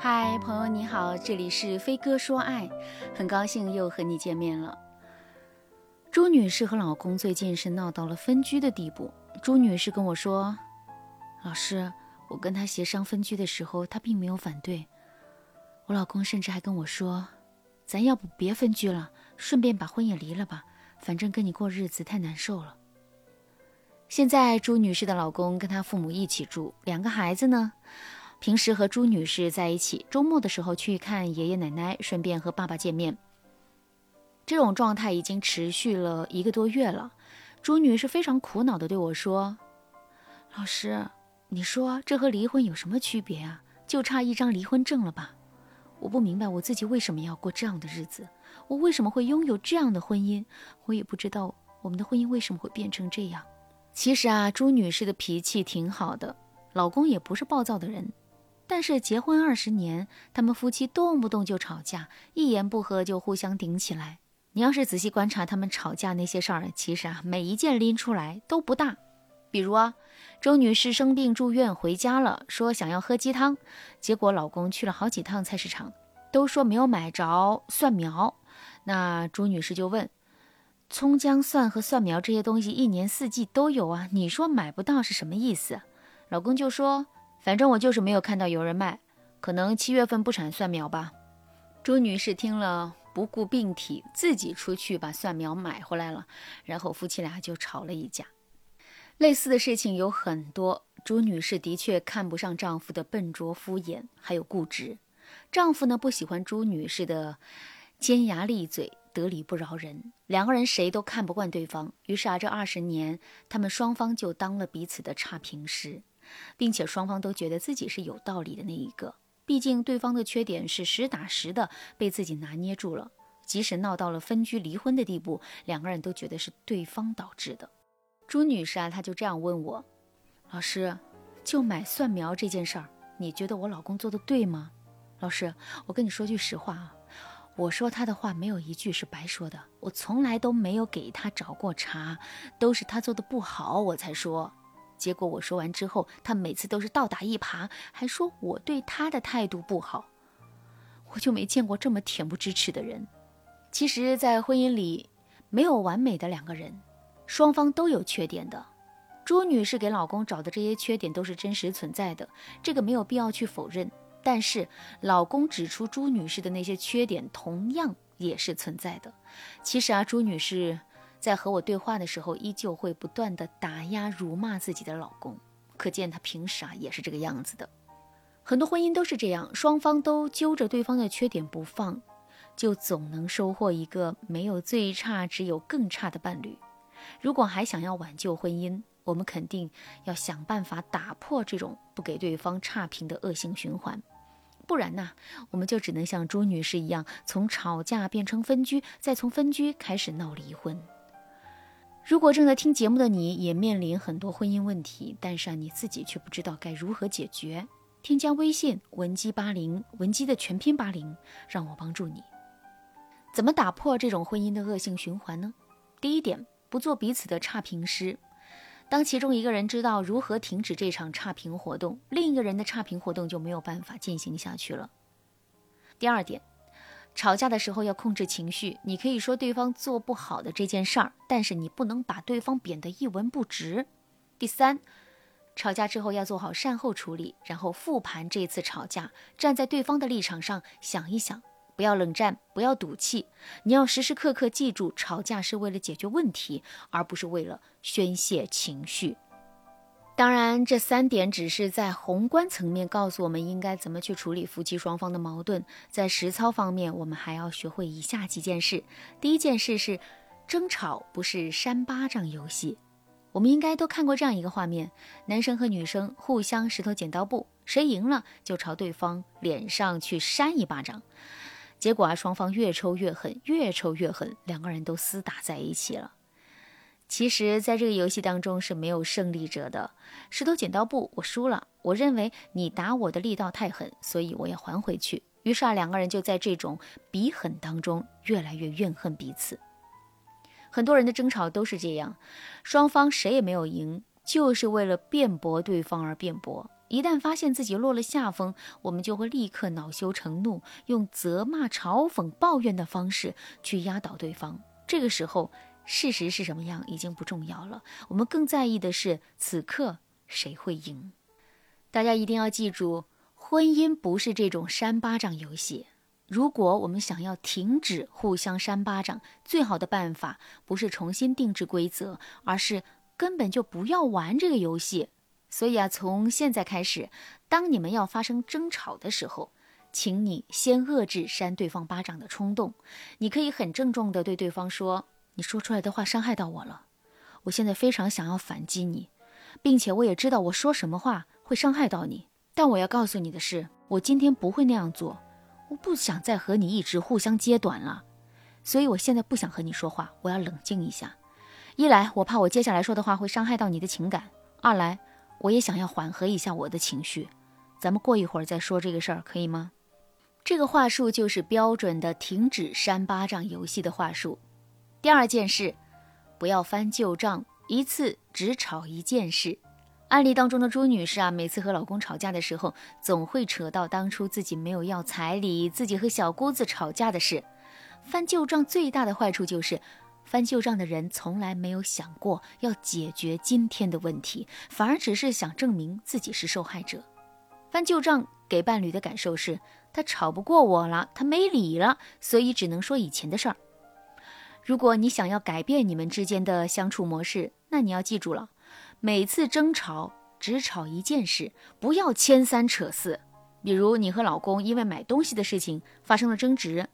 嗨，朋友你好，这里是飞哥说爱，很高兴又和你见面了。朱女士和老公最近是闹到了分居的地步。朱女士跟我说：“老师，我跟他协商分居的时候，他并没有反对。我老公甚至还跟我说，咱要不别分居了，顺便把婚也离了吧，反正跟你过日子太难受了。”现在朱女士的老公跟她父母一起住，两个孩子呢？平时和朱女士在一起，周末的时候去看爷爷奶奶，顺便和爸爸见面。这种状态已经持续了一个多月了。朱女士非常苦恼地对我说：“老师，你说这和离婚有什么区别啊？就差一张离婚证了吧？我不明白我自己为什么要过这样的日子，我为什么会拥有这样的婚姻？我也不知道我们的婚姻为什么会变成这样。其实啊，朱女士的脾气挺好的，老公也不是暴躁的人。”但是结婚二十年，他们夫妻动不动就吵架，一言不合就互相顶起来。你要是仔细观察他们吵架那些事儿，其实啊，每一件拎出来都不大。比如啊，周女士生病住院回家了，说想要喝鸡汤，结果老公去了好几趟菜市场，都说没有买着蒜苗。那朱女士就问：葱姜蒜和蒜苗这些东西一年四季都有啊，你说买不到是什么意思？老公就说。反正我就是没有看到有人卖，可能七月份不产蒜苗吧。朱女士听了不顾病体，自己出去把蒜苗买回来了，然后夫妻俩就吵了一架。类似的事情有很多。朱女士的确看不上丈夫的笨拙敷衍，还有固执。丈夫呢不喜欢朱女士的尖牙利嘴、得理不饶人，两个人谁都看不惯对方。于是啊，这二十年他们双方就当了彼此的差评师。并且双方都觉得自己是有道理的那一个，毕竟对方的缺点是实打实的被自己拿捏住了。即使闹到了分居离婚的地步，两个人都觉得是对方导致的。朱女士啊，她就这样问我：“老师，就买蒜苗这件事儿，你觉得我老公做的对吗？”老师，我跟你说句实话啊，我说他的话没有一句是白说的，我从来都没有给他找过茬，都是他做的不好我才说。结果我说完之后，他每次都是倒打一耙，还说我对他的态度不好。我就没见过这么恬不知耻的人。其实，在婚姻里，没有完美的两个人，双方都有缺点的。朱女士给老公找的这些缺点都是真实存在的，这个没有必要去否认。但是，老公指出朱女士的那些缺点，同样也是存在的。其实啊，朱女士。在和我对话的时候，依旧会不断的打压、辱骂自己的老公，可见她平时啊也是这个样子的。很多婚姻都是这样，双方都揪着对方的缺点不放，就总能收获一个没有最差，只有更差的伴侣。如果还想要挽救婚姻，我们肯定要想办法打破这种不给对方差评的恶性循环，不然呢，我们就只能像朱女士一样，从吵架变成分居，再从分居开始闹离婚。如果正在听节目的你也面临很多婚姻问题，但是啊你自己却不知道该如何解决，添加微信文姬八零，文姬的全拼八零，让我帮助你。怎么打破这种婚姻的恶性循环呢？第一点，不做彼此的差评师。当其中一个人知道如何停止这场差评活动，另一个人的差评活动就没有办法进行下去了。第二点。吵架的时候要控制情绪，你可以说对方做不好的这件事儿，但是你不能把对方贬得一文不值。第三，吵架之后要做好善后处理，然后复盘这次吵架，站在对方的立场上想一想，不要冷战，不要赌气，你要时时刻刻记住，吵架是为了解决问题，而不是为了宣泄情绪。当然，这三点只是在宏观层面告诉我们应该怎么去处理夫妻双方的矛盾。在实操方面，我们还要学会以下几件事。第一件事是，争吵不是扇巴掌游戏。我们应该都看过这样一个画面：男生和女生互相石头剪刀布，谁赢了就朝对方脸上去扇一巴掌。结果啊，双方越抽越狠，越抽越狠，两个人都厮打在一起了。其实，在这个游戏当中是没有胜利者的。石头剪刀布，我输了。我认为你打我的力道太狠，所以我要还回去。于是啊，两个人就在这种比狠当中越来越怨恨彼此。很多人的争吵都是这样，双方谁也没有赢，就是为了辩驳对方而辩驳。一旦发现自己落了下风，我们就会立刻恼羞成怒，用责骂、嘲讽、抱怨的方式去压倒对方。这个时候，事实是什么样已经不重要了，我们更在意的是此刻谁会赢。大家一定要记住，婚姻不是这种扇巴掌游戏。如果我们想要停止互相扇巴掌，最好的办法不是重新定制规则，而是根本就不要玩这个游戏。所以啊，从现在开始，当你们要发生争吵的时候，请你先遏制扇对方巴掌的冲动。你可以很郑重地对对方说：“你说出来的话伤害到我了，我现在非常想要反击你，并且我也知道我说什么话会伤害到你。但我要告诉你的是，我今天不会那样做。我不想再和你一直互相揭短了，所以我现在不想和你说话，我要冷静一下。一来，我怕我接下来说的话会伤害到你的情感；二来，我也想要缓和一下我的情绪，咱们过一会儿再说这个事儿，可以吗？这个话术就是标准的停止扇巴掌游戏的话术。第二件事，不要翻旧账，一次只吵一件事。案例当中的朱女士啊，每次和老公吵架的时候，总会扯到当初自己没有要彩礼，自己和小姑子吵架的事。翻旧账最大的坏处就是。翻旧账的人从来没有想过要解决今天的问题，反而只是想证明自己是受害者。翻旧账给伴侣的感受是，他吵不过我了，他没理了，所以只能说以前的事儿。如果你想要改变你们之间的相处模式，那你要记住了，每次争吵只吵一件事，不要牵三扯四。比如你和老公因为买东西的事情发生了争执，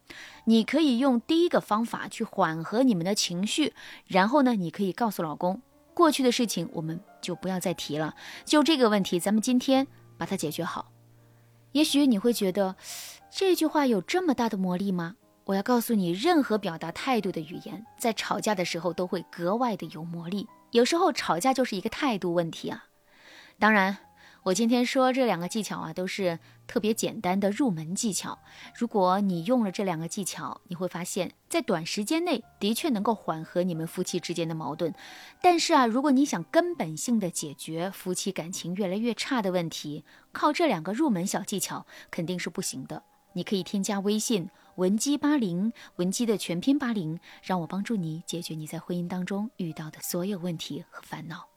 你可以用第一个方法去缓和你们的情绪，然后呢，你可以告诉老公，过去的事情我们就不要再提了，就这个问题，咱们今天把它解决好。也许你会觉得这句话有这么大的魔力吗？我要告诉你，任何表达态度的语言，在吵架的时候都会格外的有魔力。有时候吵架就是一个态度问题啊，当然。我今天说这两个技巧啊，都是特别简单的入门技巧。如果你用了这两个技巧，你会发现在短时间内的确能够缓和你们夫妻之间的矛盾。但是啊，如果你想根本性的解决夫妻感情越来越差的问题，靠这两个入门小技巧肯定是不行的。你可以添加微信文姬八零，文姬的全拼八零，让我帮助你解决你在婚姻当中遇到的所有问题和烦恼。